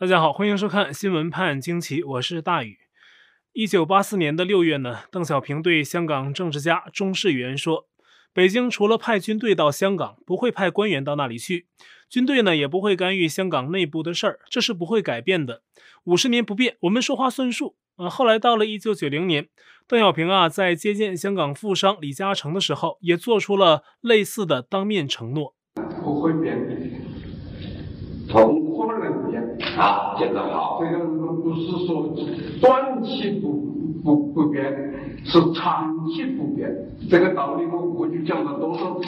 大家好，欢迎收看《新闻判惊奇》，我是大宇。一九八四年的六月呢，邓小平对香港政治家钟士元说：“北京除了派军队到香港，不会派官员到那里去。军队呢，也不会干预香港内部的事儿，这是不会改变的。五十年不变，我们说话算数。”呃，后来到了一九九零年，邓小平啊，在接见香港富商李嘉诚的时候，也做出了类似的当面承诺：“不会变的，同不能变。”好，讲得好。这个不是说短期不不不变，是长期不变。这个道理我过去讲了多少次？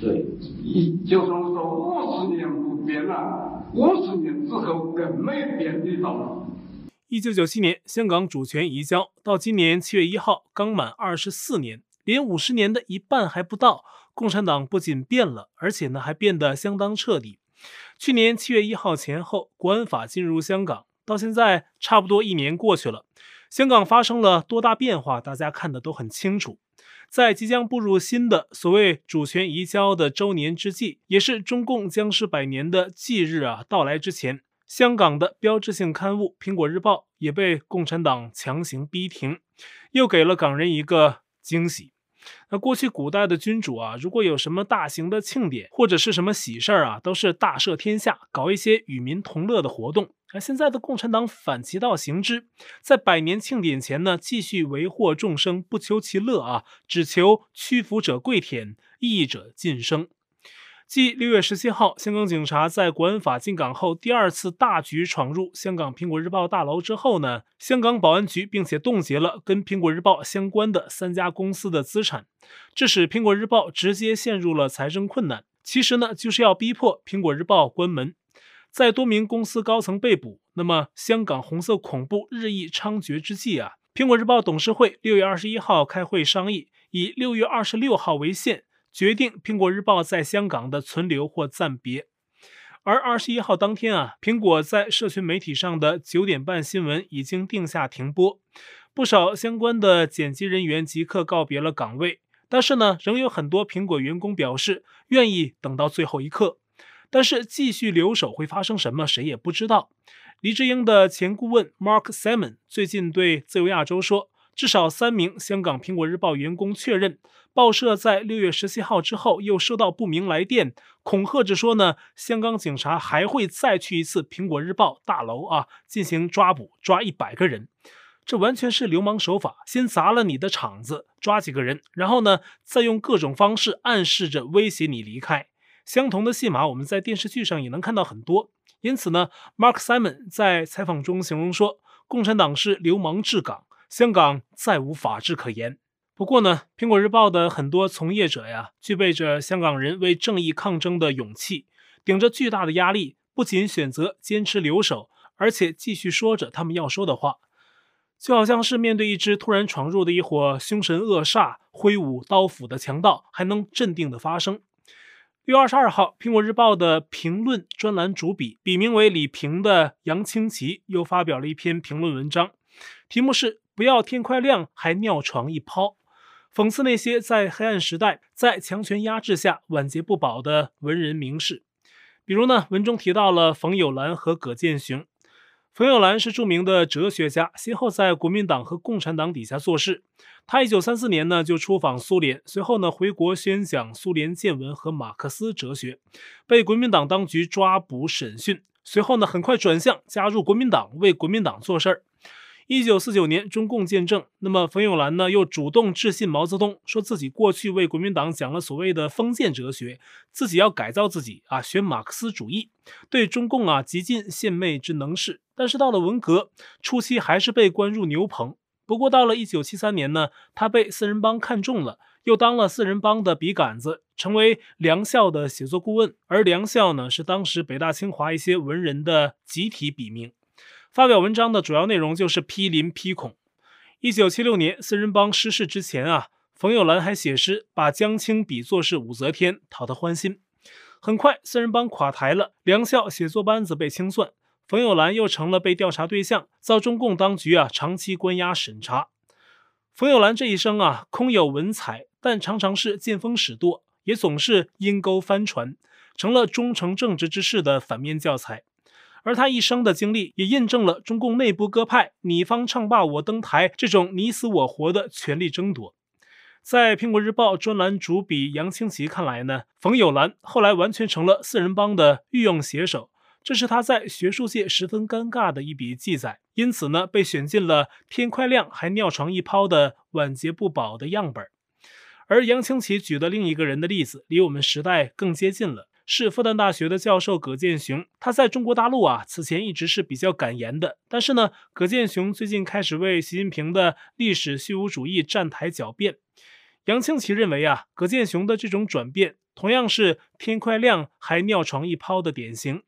对，一就算说五十年不变了，五十年之后更没变的道理。一九九七年，香港主权移交，到今年七月一号，刚满二十四年，连五十年的一半还不到。共产党不仅变了，而且呢还变得相当彻底。去年七月一号前后，国安法进入香港，到现在差不多一年过去了。香港发生了多大变化，大家看的都很清楚。在即将步入新的所谓主权移交的周年之际，也是中共僵尸百年的忌日啊到来之前，香港的标志性刊物《苹果日报》也被共产党强行逼停，又给了港人一个惊喜。那过去古代的君主啊，如果有什么大型的庆典或者是什么喜事儿啊，都是大赦天下，搞一些与民同乐的活动。而现在的共产党反其道行之，在百年庆典前呢，继续为祸众生，不求其乐啊，只求屈服者跪舔，义者晋升。继六月十七号，香港警察在国安法进港后第二次大举闯入香港苹果日报大楼之后呢，香港保安局并且冻结了跟苹果日报相关的三家公司的资产，致使苹果日报直接陷入了财政困难。其实呢，就是要逼迫苹果日报关门。在多名公司高层被捕，那么香港红色恐怖日益猖獗之际啊，苹果日报董事会六月二十一号开会商议，以六月二十六号为限。决定苹果日报在香港的存留或暂别，而二十一号当天啊，苹果在社群媒体上的九点半新闻已经定下停播，不少相关的剪辑人员即刻告别了岗位。但是呢，仍有很多苹果员工表示愿意等到最后一刻。但是继续留守会发生什么，谁也不知道。黎智英的前顾问 Mark Salmon 最近对自由亚洲说。至少三名香港苹果日报员工确认，报社在六月十七号之后又收到不明来电，恐吓着说呢，香港警察还会再去一次苹果日报大楼啊，进行抓捕，抓一百个人。这完全是流氓手法，先砸了你的场子，抓几个人，然后呢，再用各种方式暗示着威胁你离开。相同的戏码我们在电视剧上也能看到很多。因此呢，Mark Simon 在采访中形容说，共产党是流氓治港。香港再无法治可言。不过呢，苹果日报的很多从业者呀，具备着香港人为正义抗争的勇气，顶着巨大的压力，不仅选择坚持留守，而且继续说着他们要说的话，就好像是面对一只突然闯入的一伙凶神恶煞、挥舞刀斧的强盗，还能镇定的发声。六月二十二号，苹果日报的评论专栏主笔，笔名为李平的杨清奇又发表了一篇评论文章，题目是。不要天快亮还尿床一泡，讽刺那些在黑暗时代、在强权压制下晚节不保的文人名士。比如呢，文中提到了冯友兰和葛剑雄。冯友兰是著名的哲学家，先后在国民党和共产党底下做事。他一九三四年呢就出访苏联，随后呢回国宣讲苏联见闻和马克思哲学，被国民党当局抓捕审讯。随后呢很快转向加入国民党，为国民党做事儿。一九四九年，中共建政，那么冯友兰呢又主动致信毛泽东，说自己过去为国民党讲了所谓的封建哲学，自己要改造自己啊，学马克思主义，对中共啊极尽献媚之能事。但是到了文革初期，还是被关入牛棚。不过到了一九七三年呢，他被四人帮看中了，又当了四人帮的笔杆子，成为梁校的写作顾问。而梁校呢，是当时北大清华一些文人的集体笔名。发表文章的主要内容就是批林批孔。一九七六年四人帮失势之前啊，冯友兰还写诗把江青比作是武则天，讨他欢心。很快四人帮垮台了，梁校写作班子被清算，冯友兰又成了被调查对象，遭中共当局啊长期关押审查。冯友兰这一生啊，空有文采，但常常是见风使舵，也总是阴沟翻船，成了忠诚正直之士的反面教材。而他一生的经历也印证了中共内部各派“你方唱罢我登台”这种你死我活的权力争夺。在《苹果日报》专栏主笔杨清奇看来呢，冯友兰后来完全成了四人帮的御用写手，这是他在学术界十分尴尬的一笔记载，因此呢，被选进了天快亮还尿床一泡的晚节不保的样本。而杨清奇举的另一个人的例子，离我们时代更接近了。是复旦大学的教授葛剑雄，他在中国大陆啊，此前一直是比较敢言的。但是呢，葛剑雄最近开始为习近平的历史虚无主义站台狡辩。杨清奇认为啊，葛剑雄的这种转变，同样是天快亮还尿床一泡的典型。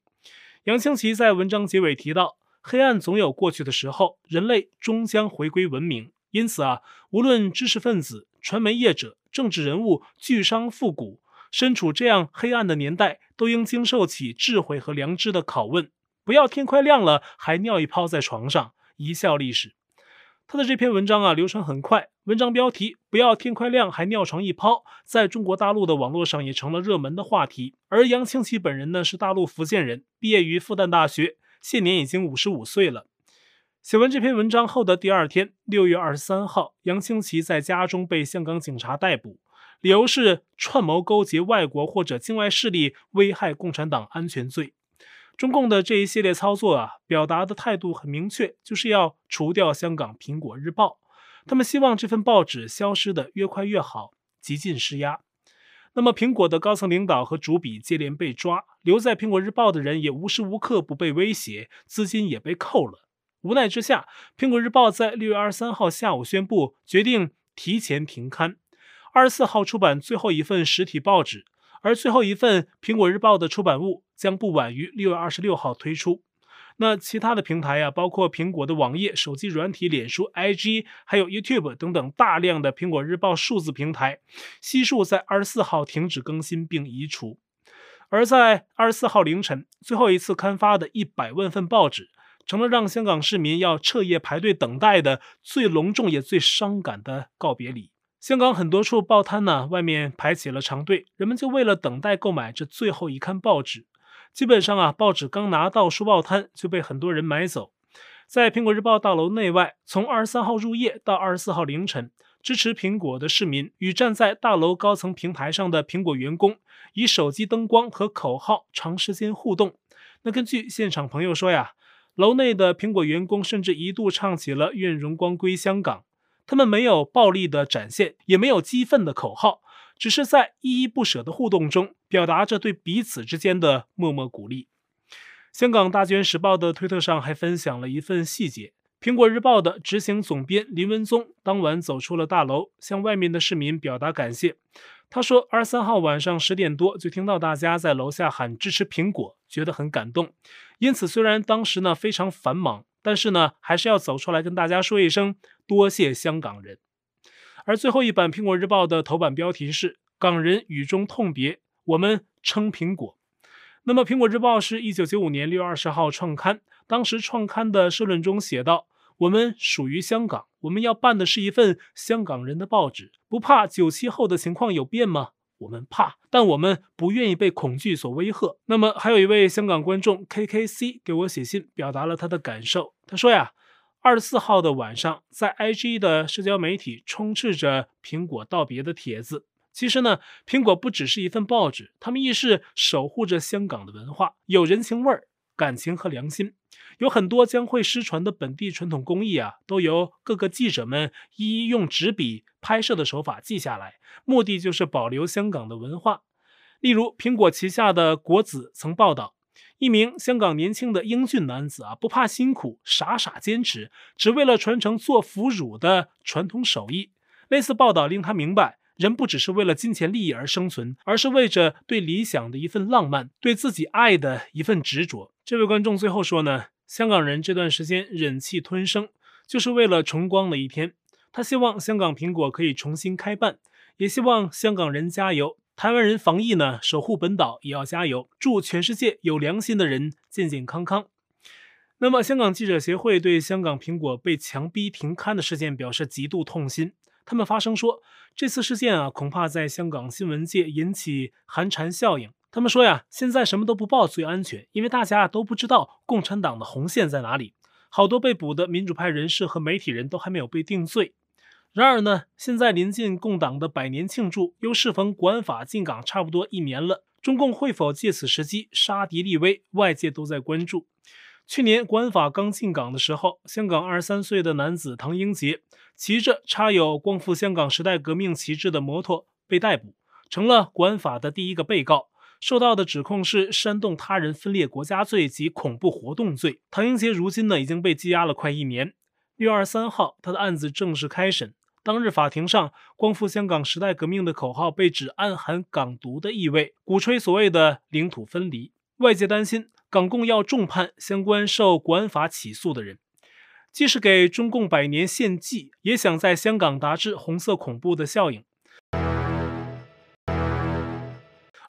杨清奇在文章结尾提到，黑暗总有过去的时候，人类终将回归文明。因此啊，无论知识分子、传媒业者、政治人物、巨商富贾。身处这样黑暗的年代，都应经受起智慧和良知的拷问，不要天快亮了还尿一泡在床上，贻笑历史。他的这篇文章啊，流传很快，文章标题“不要天快亮还尿床一泡”在中国大陆的网络上也成了热门的话题。而杨清奇本人呢，是大陆福建人，毕业于复旦大学，现年已经五十五岁了。写完这篇文章后的第二天，六月二十三号，杨清奇在家中被香港警察逮捕。理由是串谋勾结外国或者境外势力危害共产党安全罪。中共的这一系列操作啊，表达的态度很明确，就是要除掉香港《苹果日报》。他们希望这份报纸消失得越快越好，极尽施压。那么，苹果的高层领导和主笔接连被抓，留在《苹果日报》的人也无时无刻不被威胁，资金也被扣了。无奈之下，《苹果日报》在六月二十三号下午宣布决定提前停刊。二十四号出版最后一份实体报纸，而最后一份《苹果日报》的出版物将不晚于六月二十六号推出。那其他的平台呀、啊，包括苹果的网页、手机软体、脸书、IG，还有 YouTube 等等大量的《苹果日报》数字平台，悉数在二十四号停止更新并移除。而在二十四号凌晨，最后一次刊发的一百万份报纸，成了让香港市民要彻夜排队等待的最隆重也最伤感的告别礼。香港很多处报摊呢，外面排起了长队，人们就为了等待购买这最后一刊报纸。基本上啊，报纸刚拿到书报摊就被很多人买走。在苹果日报大楼内外，从二十三号入夜到二十四号凌晨，支持苹果的市民与站在大楼高层平台上的苹果员工，以手机灯光和口号长时间互动。那根据现场朋友说呀，楼内的苹果员工甚至一度唱起了“愿荣光归香港”。他们没有暴力的展现，也没有激愤的口号，只是在依依不舍的互动中，表达着对彼此之间的默默鼓励。香港大卷时报的推特上还分享了一份细节：苹果日报的执行总编林文宗当晚走出了大楼，向外面的市民表达感谢。他说，二十三号晚上十点多就听到大家在楼下喊支持苹果，觉得很感动。因此，虽然当时呢非常繁忙。但是呢，还是要走出来跟大家说一声多谢香港人。而最后一版《苹果日报》的头版标题是“港人雨中痛别，我们撑苹果”。那么，《苹果日报》是一九九五年六月二十号创刊，当时创刊的社论中写道：“我们属于香港，我们要办的是一份香港人的报纸，不怕九七后的情况有变吗？”我们怕，但我们不愿意被恐惧所威吓。那么，还有一位香港观众 KKC 给我写信，表达了他的感受。他说呀，二十四号的晚上，在 IG 的社交媒体充斥着苹果道别的帖子。其实呢，苹果不只是一份报纸，他们亦是守护着香港的文化，有人情味儿。感情和良心，有很多将会失传的本地传统工艺啊，都由各个记者们一一用纸笔拍摄的手法记下来，目的就是保留香港的文化。例如，苹果旗下的国子曾报道，一名香港年轻的英俊男子啊，不怕辛苦，傻傻坚持，只为了传承做腐乳的传统手艺。类似报道令他明白。人不只是为了金钱利益而生存，而是为着对理想的一份浪漫，对自己爱的一份执着。这位观众最后说呢，香港人这段时间忍气吞声，就是为了重光的一天。他希望香港苹果可以重新开办，也希望香港人加油，台湾人防疫呢，守护本岛也要加油。祝全世界有良心的人健健康康。那么，香港记者协会对香港苹果被强逼停刊的事件表示极度痛心。他们发声说，这次事件啊，恐怕在香港新闻界引起寒蝉效应，他们说呀，现在什么都不报最安全，因为大家都不知道共产党的红线在哪里。好多被捕的民主派人士和媒体人都还没有被定罪。然而呢，现在临近共党的百年庆祝，又适逢国安法进港差不多一年了，中共会否借此时机杀敌立威？外界都在关注。去年国安法刚进港的时候，香港二十三岁的男子唐英杰骑着插有“光复香港时代革命”旗帜的摩托被逮捕，成了国安法的第一个被告。受到的指控是煽动他人分裂国家罪及恐怖活动罪。唐英杰如今呢已经被羁押了快一年。六月二十三号，他的案子正式开审。当日法庭上，“光复香港时代革命”的口号被指暗含港独的意味，鼓吹所谓的领土分离。外界担心港共要重判相关受国安法起诉的人，既是给中共百年献祭，也想在香港达至红色恐怖的效应。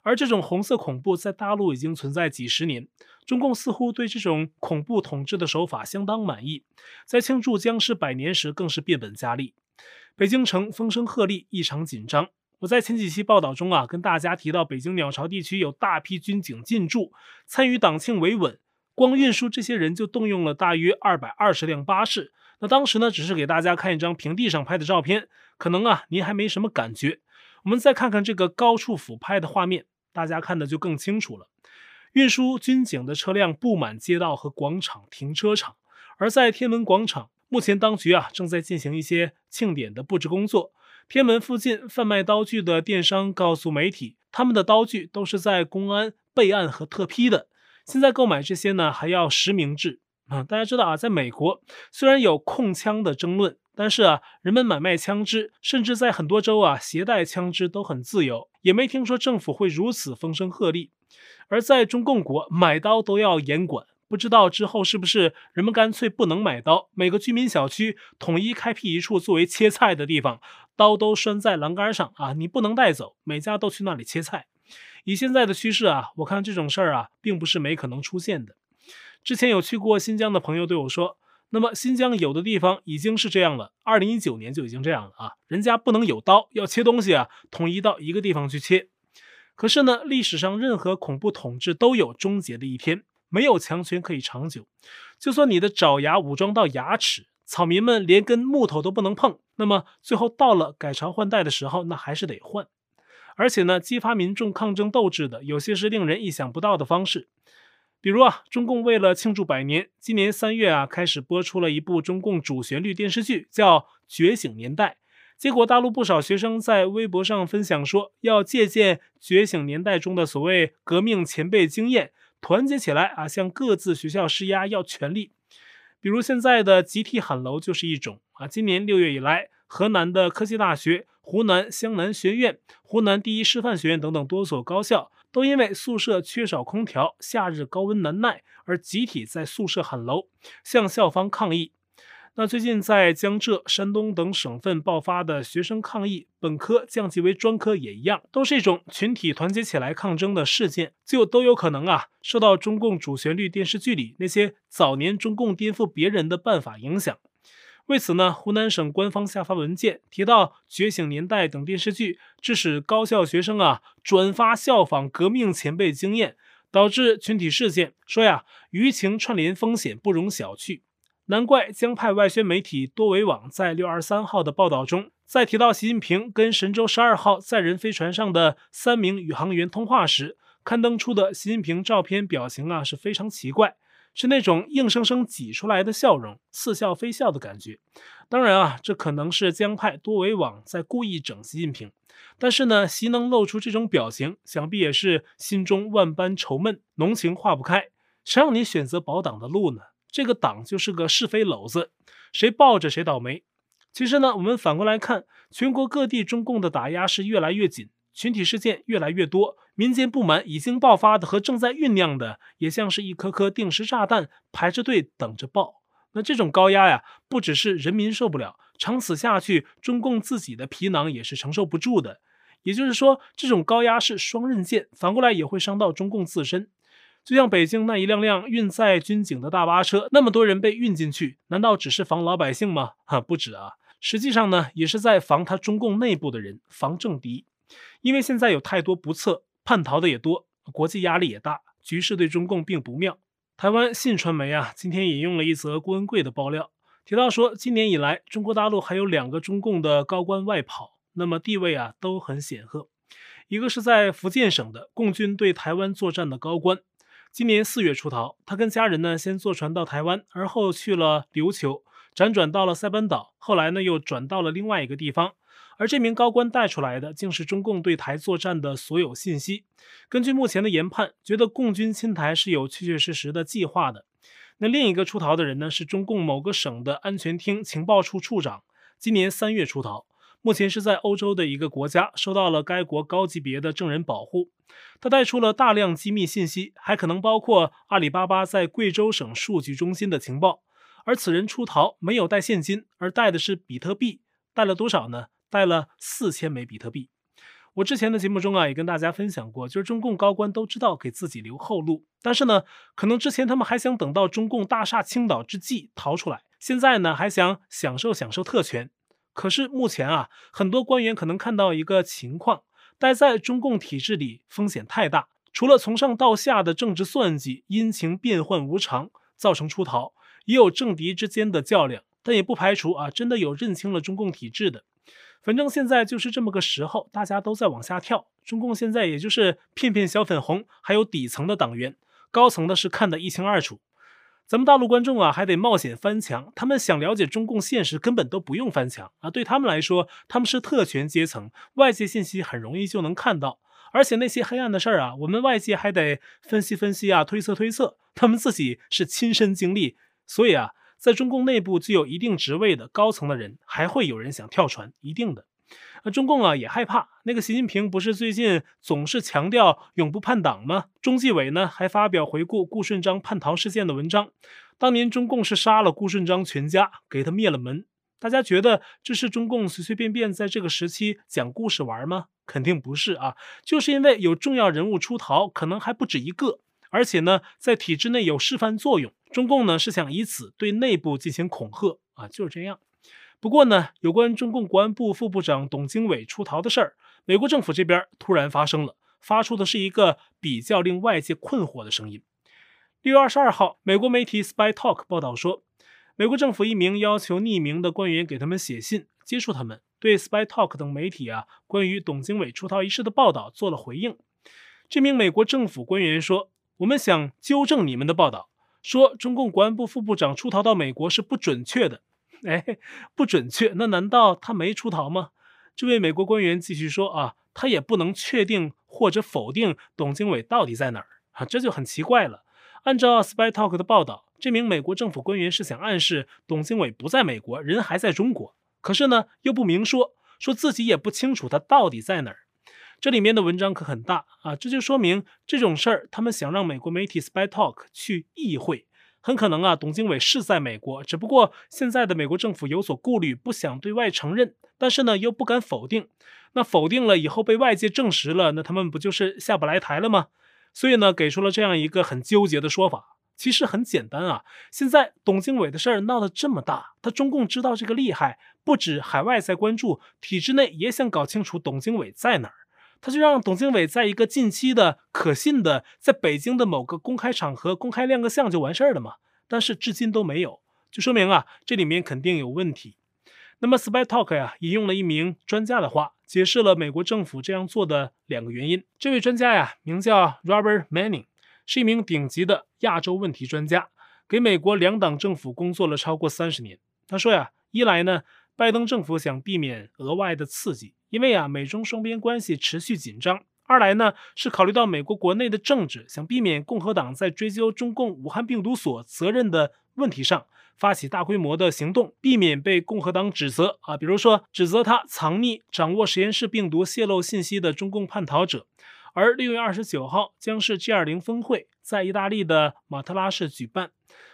而这种红色恐怖在大陆已经存在几十年，中共似乎对这种恐怖统治的手法相当满意，在庆祝僵尸百年时更是变本加厉。北京城风声鹤唳，异常紧张。我在前几期报道中啊，跟大家提到北京鸟巢地区有大批军警进驻，参与党庆维稳，光运输这些人就动用了大约二百二十辆巴士。那当时呢，只是给大家看一张平地上拍的照片，可能啊您还没什么感觉。我们再看看这个高处俯拍的画面。大家看的就更清楚了。运输军警的车辆布满街道和广场停车场，而在天安门广场，目前当局啊正在进行一些庆典的布置工作。天安门附近贩卖刀具的电商告诉媒体，他们的刀具都是在公安备案和特批的。现在购买这些呢，还要实名制啊。大家知道啊，在美国虽然有控枪的争论。但是啊，人们买卖枪支，甚至在很多州啊，携带枪支都很自由，也没听说政府会如此风声鹤唳。而在中共国，买刀都要严管，不知道之后是不是人们干脆不能买刀，每个居民小区统一开辟一处作为切菜的地方，刀都拴在栏杆上啊，你不能带走，每家都去那里切菜。以现在的趋势啊，我看这种事儿啊，并不是没可能出现的。之前有去过新疆的朋友对我说。那么新疆有的地方已经是这样了，二零一九年就已经这样了啊，人家不能有刀，要切东西啊，统一到一个地方去切。可是呢，历史上任何恐怖统治都有终结的一天，没有强权可以长久。就算你的爪牙武装到牙齿，草民们连根木头都不能碰，那么最后到了改朝换代的时候，那还是得换。而且呢，激发民众抗争斗志的，有些是令人意想不到的方式。比如啊，中共为了庆祝百年，今年三月啊开始播出了一部中共主旋律电视剧，叫《觉醒年代》。结果大陆不少学生在微博上分享说，要借鉴《觉醒年代》中的所谓革命前辈经验，团结起来啊，向各自学校施压，要权力。比如现在的集体喊楼就是一种啊。今年六月以来，河南的科技大学、湖南湘南学院、湖南第一师范学院等等多所高校。都因为宿舍缺少空调，夏日高温难耐，而集体在宿舍喊楼，向校方抗议。那最近在江浙、山东等省份爆发的学生抗议，本科降级为专科也一样，都是一种群体团结起来抗争的事件，就都有可能啊受到中共主旋律电视剧里那些早年中共颠覆别人的办法影响。为此呢，湖南省官方下发文件提到，《觉醒年代》等电视剧致使高校学生啊转发效仿革命前辈经验，导致群体事件。说呀，舆情串联风险不容小觑。难怪江派外宣媒体多维网在六二三号的报道中，在提到习近平跟神舟十二号载人飞船上的三名宇航员通话时，刊登出的习近平照片表情啊是非常奇怪。是那种硬生生挤出来的笑容，似笑非笑的感觉。当然啊，这可能是江派多维网在故意整习近平。但是呢，习能露出这种表情，想必也是心中万般愁闷，浓情化不开。谁让你选择保党的路呢？这个党就是个是非篓子，谁抱着谁倒霉。其实呢，我们反过来看，全国各地中共的打压是越来越紧。群体事件越来越多，民间不满已经爆发的和正在酝酿的，也像是一颗颗定时炸弹，排着队等着爆。那这种高压呀，不只是人民受不了，长此下去，中共自己的皮囊也是承受不住的。也就是说，这种高压是双刃剑，反过来也会伤到中共自身。就像北京那一辆辆运载军警的大巴车，那么多人被运进去，难道只是防老百姓吗？哈，不止啊，实际上呢，也是在防他中共内部的人，防政敌。因为现在有太多不测，叛逃的也多，国际压力也大，局势对中共并不妙。台湾信传媒啊，今天引用了一则郭文贵的爆料，提到说，今年以来，中国大陆还有两个中共的高官外跑，那么地位啊都很显赫。一个是在福建省的共军对台湾作战的高官，今年四月出逃，他跟家人呢先坐船到台湾，而后去了琉球，辗转到了塞班岛，后来呢又转到了另外一个地方。而这名高官带出来的，竟是中共对台作战的所有信息。根据目前的研判，觉得共军侵台是有确确实实的计划的。那另一个出逃的人呢，是中共某个省的安全厅情报处处长，今年三月出逃，目前是在欧洲的一个国家，受到了该国高级别的证人保护。他带出了大量机密信息，还可能包括阿里巴巴在贵州省数据中心的情报。而此人出逃没有带现金，而带的是比特币，带了多少呢？带了四千枚比特币。我之前的节目中啊，也跟大家分享过，就是中共高官都知道给自己留后路，但是呢，可能之前他们还想等到中共大厦倾倒之际逃出来，现在呢还想享受享受特权。可是目前啊，很多官员可能看到一个情况，待在中共体制里风险太大，除了从上到下的政治算计、阴晴变幻无常造成出逃，也有政敌之间的较量，但也不排除啊，真的有认清了中共体制的。反正现在就是这么个时候，大家都在往下跳。中共现在也就是骗骗小粉红，还有底层的党员，高层的是看得一清二楚。咱们大陆观众啊，还得冒险翻墙。他们想了解中共现实，根本都不用翻墙啊。对他们来说，他们是特权阶层，外界信息很容易就能看到。而且那些黑暗的事儿啊，我们外界还得分析分析啊，推测推测。他们自己是亲身经历，所以啊。在中共内部具有一定职位的高层的人，还会有人想跳船，一定的。那中共啊也害怕，那个习近平不是最近总是强调永不叛党吗？中纪委呢还发表回顾顾顺章叛逃事件的文章，当年中共是杀了顾顺章全家，给他灭了门。大家觉得这是中共随随便便在这个时期讲故事玩吗？肯定不是啊，就是因为有重要人物出逃，可能还不止一个。而且呢，在体制内有示范作用，中共呢是想以此对内部进行恐吓啊，就是这样。不过呢，有关中共国安部副部长董经纬出逃的事儿，美国政府这边突然发生了，发出的是一个比较令外界困惑的声音。六月二十二号，美国媒体 Spy Talk 报道说，美国政府一名要求匿名的官员给他们写信，接触他们，对 Spy Talk 等媒体啊关于董经纬出逃一事的报道做了回应。这名美国政府官员说。我们想纠正你们的报道，说中共国安部副部长出逃到美国是不准确的。哎，不准确，那难道他没出逃吗？这位美国官员继续说啊，他也不能确定或者否定董经纬到底在哪儿啊，这就很奇怪了。按照 Spy Talk 的报道，这名美国政府官员是想暗示董经纬不在美国，人还在中国，可是呢又不明说，说自己也不清楚他到底在哪儿。这里面的文章可很大啊，这就说明这种事儿，他们想让美国媒体 Spy Talk 去议会，很可能啊，董经纬是在美国，只不过现在的美国政府有所顾虑，不想对外承认，但是呢又不敢否定，那否定了以后被外界证实了，那他们不就是下不来台了吗？所以呢，给出了这样一个很纠结的说法。其实很简单啊，现在董经纬的事儿闹得这么大，他中共知道这个厉害，不止海外在关注，体制内也想搞清楚董经纬在哪儿。他就让董经纬在一个近期的、可信的，在北京的某个公开场合公开亮个相就完事儿了嘛。但是至今都没有，就说明啊，这里面肯定有问题。那么 Spy Talk 呀，引用了一名专家的话，解释了美国政府这样做的两个原因。这位专家呀，名叫 Robert Manning，是一名顶级的亚洲问题专家，给美国两党政府工作了超过三十年。他说呀，一来呢，拜登政府想避免额外的刺激。因为啊，美中双边关系持续紧张。二来呢，是考虑到美国国内的政治，想避免共和党在追究中共武汉病毒所责任的问题上发起大规模的行动，避免被共和党指责啊，比如说指责他藏匿、掌握实验室病毒泄露信息的中共叛逃者。而六月二十九号将是 G20 峰会在意大利的马特拉市举办。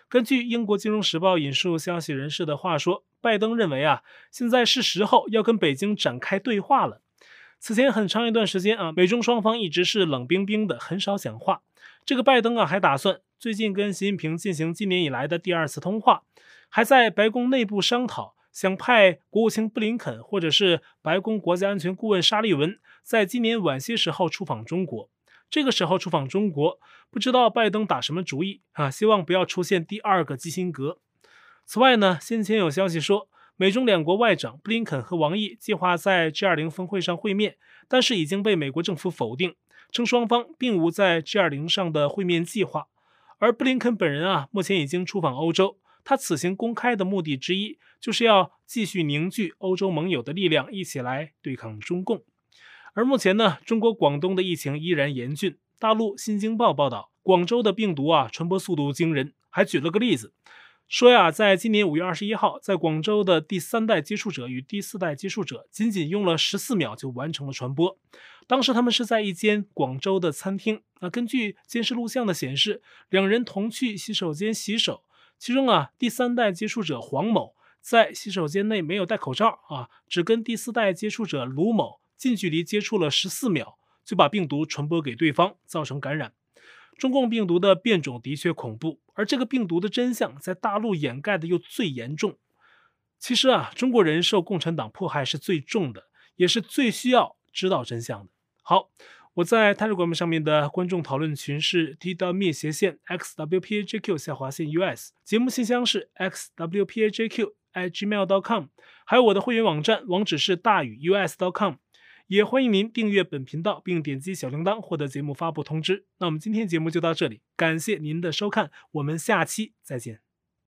根据英国金融时报引述消息人士的话说，拜登认为啊，现在是时候要跟北京展开对话了。此前很长一段时间啊，美中双方一直是冷冰冰的，很少讲话。这个拜登啊，还打算最近跟习近平进行今年以来的第二次通话，还在白宫内部商讨，想派国务卿布林肯或者是白宫国家安全顾问沙利文，在今年晚些时候出访中国。这个时候出访中国，不知道拜登打什么主意啊？希望不要出现第二个基辛格。此外呢，先前有消息说，美中两国外长布林肯和王毅计划在 G20 峰会上会面，但是已经被美国政府否定，称双方并无在 G20 上的会面计划。而布林肯本人啊，目前已经出访欧洲。他此行公开的目的之一，就是要继续凝聚欧洲盟友的力量，一起来对抗中共。而目前呢，中国广东的疫情依然严峻。大陆《新京报》报道，广州的病毒啊，传播速度惊人，还举了个例子，说呀，在今年五月二十一号，在广州的第三代接触者与第四代接触者，仅仅用了十四秒就完成了传播。当时他们是在一间广州的餐厅，啊，根据监视录像的显示，两人同去洗手间洗手。其中啊，第三代接触者黄某在洗手间内没有戴口罩啊，只跟第四代接触者卢某近距离接触了十四秒，就把病毒传播给对方，造成感染。中共病毒的变种的确恐怖，而这个病毒的真相在大陆掩盖的又最严重。其实啊，中国人受共产党迫害是最重的，也是最需要知道真相的。好。我在 Telegram 上面的观众讨论群是 t.me 斜线 xwpajq 下划线 us，节目信箱是 x w p a j q at gmail dot com，还有我的会员网站网址是大宇 u s dot com 也欢迎您订阅本频道并点击小铃铛获得节目发布通知。那我们今天节目就到这里，感谢您的收看，我们下期再见。